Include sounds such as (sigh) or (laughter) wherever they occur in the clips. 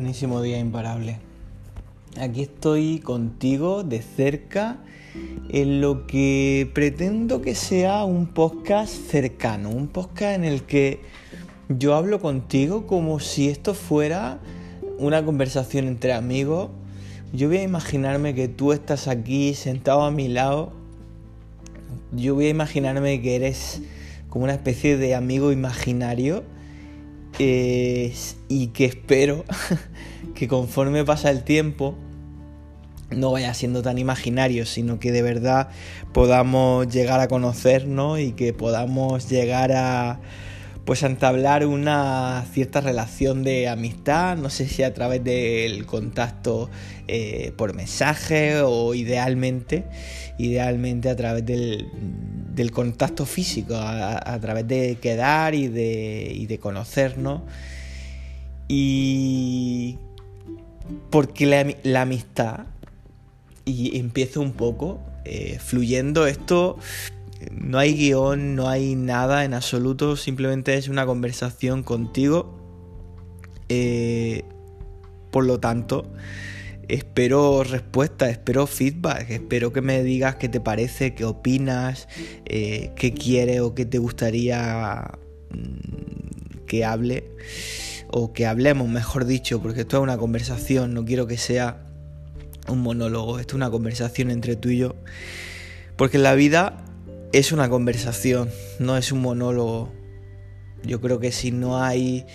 buenísimo día imparable. Aquí estoy contigo de cerca en lo que pretendo que sea un podcast cercano, un podcast en el que yo hablo contigo como si esto fuera una conversación entre amigos. Yo voy a imaginarme que tú estás aquí sentado a mi lado. Yo voy a imaginarme que eres como una especie de amigo imaginario y que espero (laughs) que conforme pasa el tiempo no vaya siendo tan imaginario, sino que de verdad podamos llegar a conocernos y que podamos llegar a pues a entablar una cierta relación de amistad, no sé si a través del contacto eh, por mensaje o idealmente, idealmente a través del, del contacto físico, a, través de quedar y de, y de conocernos. Y porque la, amistad, y empiezo un poco eh, fluyendo, esto no hay guion, no hay nada en absoluto, simplemente es una conversación contigo. Eh, por lo tanto, espero respuesta, espero feedback, espero que me digas qué te parece, qué opinas, eh, qué quieres o qué te gustaría mm, que hable o que hablemos, mejor dicho, porque esto es una conversación, no quiero que sea un monólogo, esto es una conversación entre tú y yo, porque la vida es una conversación, no es un monólogo. Yo creo que si no hay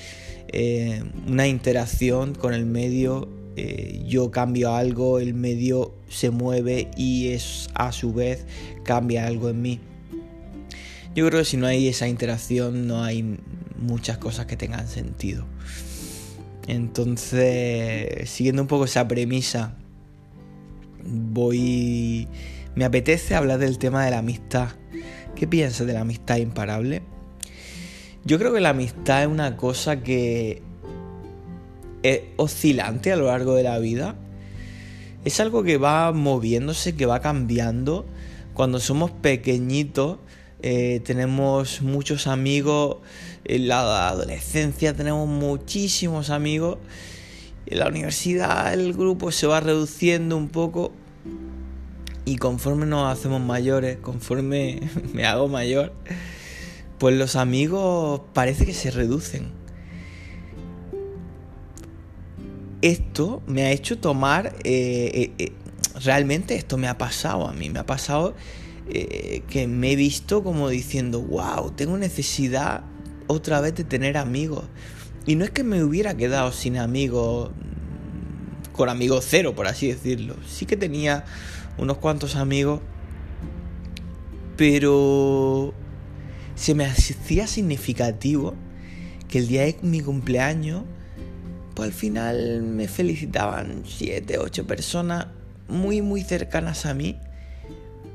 eh, una interacción con el medio, eh, yo cambio algo, el medio se mueve y es a su vez cambia algo en mí. Yo creo que si no hay esa interacción no hay muchas cosas que tengan sentido. Entonces, siguiendo un poco esa premisa, voy... Me apetece hablar del tema de la amistad. ¿Qué piensas de la amistad imparable? Yo creo que la amistad es una cosa que oscilante a lo largo de la vida. Es algo que va moviéndose, que va cambiando. Cuando somos pequeñitos eh, tenemos muchos amigos. En la adolescencia tenemos muchísimos amigos. En la universidad el grupo se va reduciendo un poco. Y conforme nos hacemos mayores, conforme (laughs) me hago mayor, pues los amigos parece que se reducen esto me ha hecho tomar, eh, eh, eh, realmente esto me ha pasado a mí, me ha pasado que me he visto como diciendo, wow, tengo necesidad otra vez de tener amigos. Y no es que me hubiera quedado sin amigos, con amigos cero, por así decirlo. Sí que tenía unos cuantos amigos, pero se me hacía significativo que el día de mi cumpleaños pues al final me felicitaban siete, ocho personas muy, muy cercanas a mí,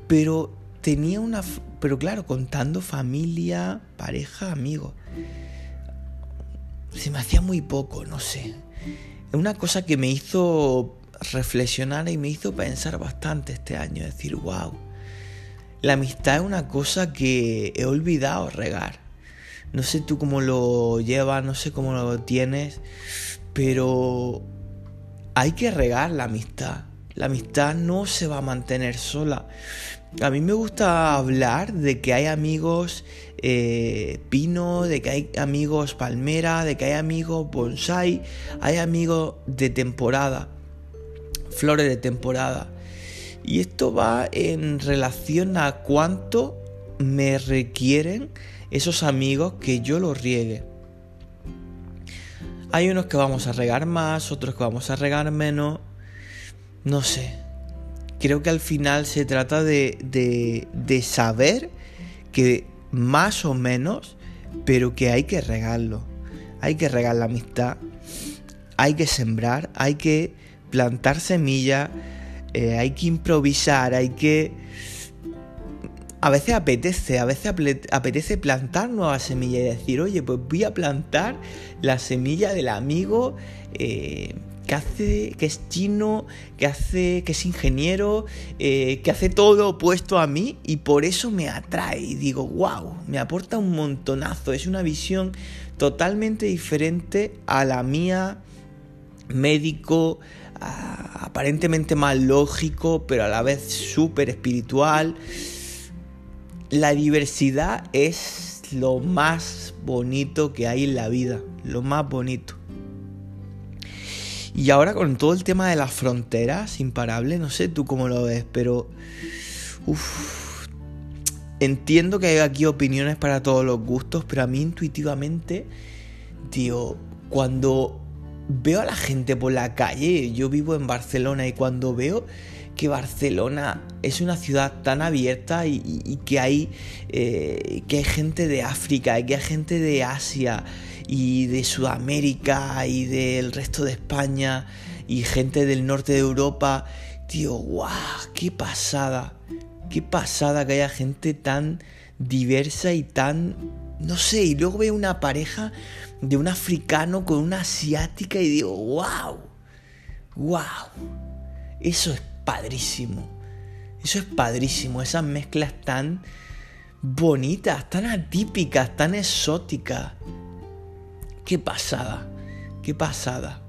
pero tenía una, pero claro, contando familia, pareja, amigos. Se me hacía muy poco, no sé. Es una cosa que me hizo reflexionar y me hizo pensar bastante este año, decir, wow, la amistad es una cosa que he olvidado regar. No sé tú cómo lo llevas, no sé cómo lo tienes, pero hay que regar la amistad. La amistad no se va a mantener sola. A mí me gusta hablar de que hay amigos eh, pino, de que hay amigos palmera, de que hay amigos bonsai, hay amigos de temporada, flores de temporada. Y esto va en relación a cuánto me requieren esos amigos que yo los riegue. Hay unos que vamos a regar más, otros que vamos a regar menos. No sé. Creo que al final se trata de, de, saber que más o menos, pero que hay que regarlo. Hay que regar la amistad. Hay que sembrar, hay que plantar semillas, eh, hay que improvisar, hay que a veces apetece, a veces apetece plantar nuevas semillas y decir, oye, pues voy a plantar la semilla del amigo eh, que hace, que es chino, que hace, que es ingeniero, eh, que hace todo opuesto a mí y por eso me atrae y digo, wow, me aporta un montonazo, es una visión totalmente diferente a la mía médico, aparentemente más lógico, pero a la vez súper espiritual. La diversidad es lo más bonito que hay en la vida, lo más bonito. Y ahora con todo el tema de las fronteras imparable, no sé tú cómo lo ves, pero... entiendo que hay aquí opiniones para todos los gustos, pero a mí intuitivamente, tío, cuando veo a la gente por la calle, yo vivo en Barcelona y cuando veo que Barcelona es una ciudad tan abierta y, que, hay, eh, que hay gente de África y que hay gente de Asia y de Sudamérica y del resto de España y gente del norte de Europa, tío, guau, qué pasada, qué pasada que haya gente tan diversa y tan, no sé, y luego veo una pareja de un africano con una asiática y digo, wow, wow, eso es padrísimo, eso es padrísimo, esas mezclas tan bonitas, tan atípicas, tan exóticas. Qué pasada, qué pasada.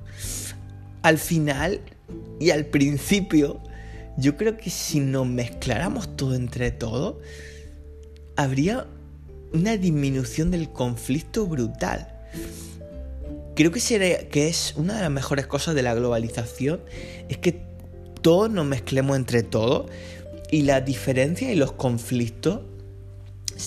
Al final y al principio, yo creo que si nos mezcláramos todo entre todos, habría una disminución del conflicto brutal. Creo que, que es una de las mejores cosas de la globalización, es que todos nos mezclemos entre todos y las diferencias y los conflictos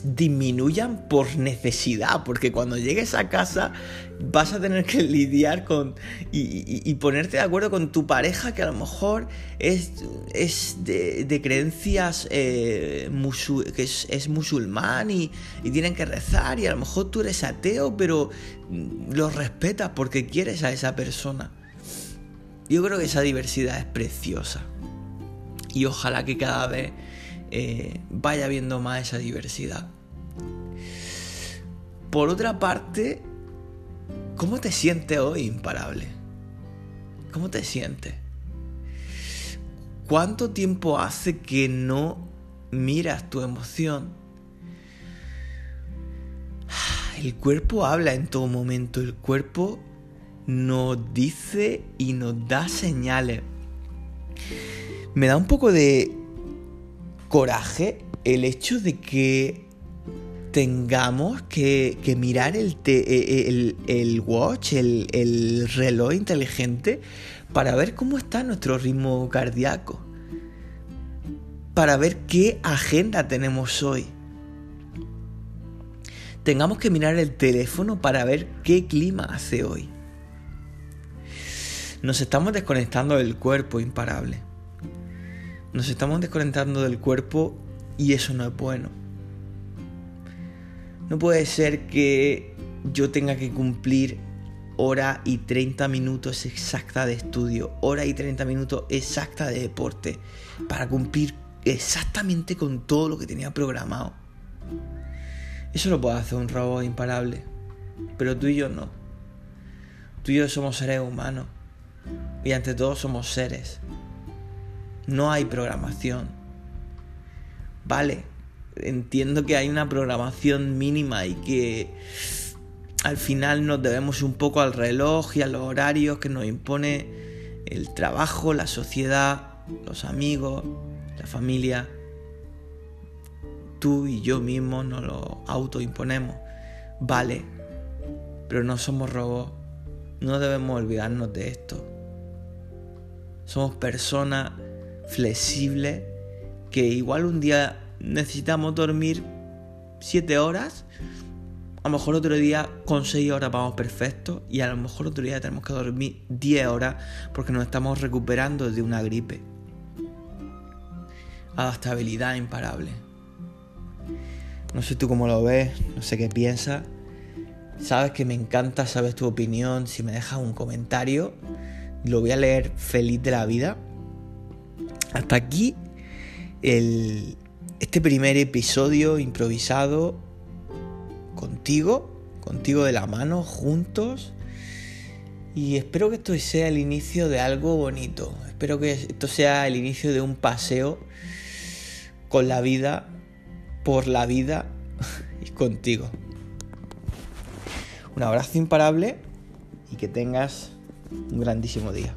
disminuyan por necesidad, porque cuando llegues a casa vas a tener que lidiar con y, ponerte de acuerdo con tu pareja que a lo mejor es, es de, creencias eh, que es, musulmán y, y, tienen que rezar y a lo mejor tú eres ateo pero lo respetas porque quieres a esa persona. Yo creo que esa diversidad es preciosa y ojalá que cada vez eh, vaya viendo más esa diversidad. Por otra parte, ¿cómo te sientes hoy, imparable? ¿Cómo te sientes? ¿Cuánto tiempo hace que no miras tu emoción? El cuerpo habla en todo momento, el cuerpo nos dice y nos da señales. Me da un poco de coraje el hecho de que tengamos que, mirar el, el, el, watch, el, el reloj inteligente, para ver cómo está nuestro ritmo cardíaco. Para ver qué agenda tenemos hoy. Tengamos que mirar el teléfono para ver qué clima hace hoy. Nos estamos desconectando del cuerpo imparable. Nos estamos desconectando del cuerpo y eso no es bueno. No puede ser que yo tenga que cumplir hora y 30 minutos exacta de estudio, hora y 30 minutos exacta de deporte, para cumplir exactamente con todo lo que tenía programado. Eso lo puede hacer un robot imparable, pero tú y yo no. Tú y yo somos seres humanos y ante todo somos seres no hay programación. Vale, entiendo que hay una programación mínima y que al final nos debemos un poco al reloj y a los horarios que nos impone el trabajo, la sociedad, los amigos, la familia. Tú y yo mismo nos lo autoimponemos. Vale, pero no somos robots. No debemos olvidarnos de esto. Somos personas flexible, que igual un día necesitamos dormir 7 horas, a lo mejor otro día con 6 horas vamos perfecto y a lo mejor otro día tenemos que dormir 10 horas porque nos estamos recuperando de una gripe. Adaptabilidad imparable. No sé tú cómo lo ves, no sé qué piensas. Sabes que me encanta, sabes tu opinión. Si me dejas un comentario, lo voy a leer feliz de la vida. Hasta aquí el, este primer episodio improvisado contigo, contigo de la mano, juntos. Y espero que esto sea el inicio de algo bonito. Espero que esto sea el inicio de un paseo con la vida, por la vida (laughs) y contigo. Un abrazo imparable y que tengas un grandísimo día.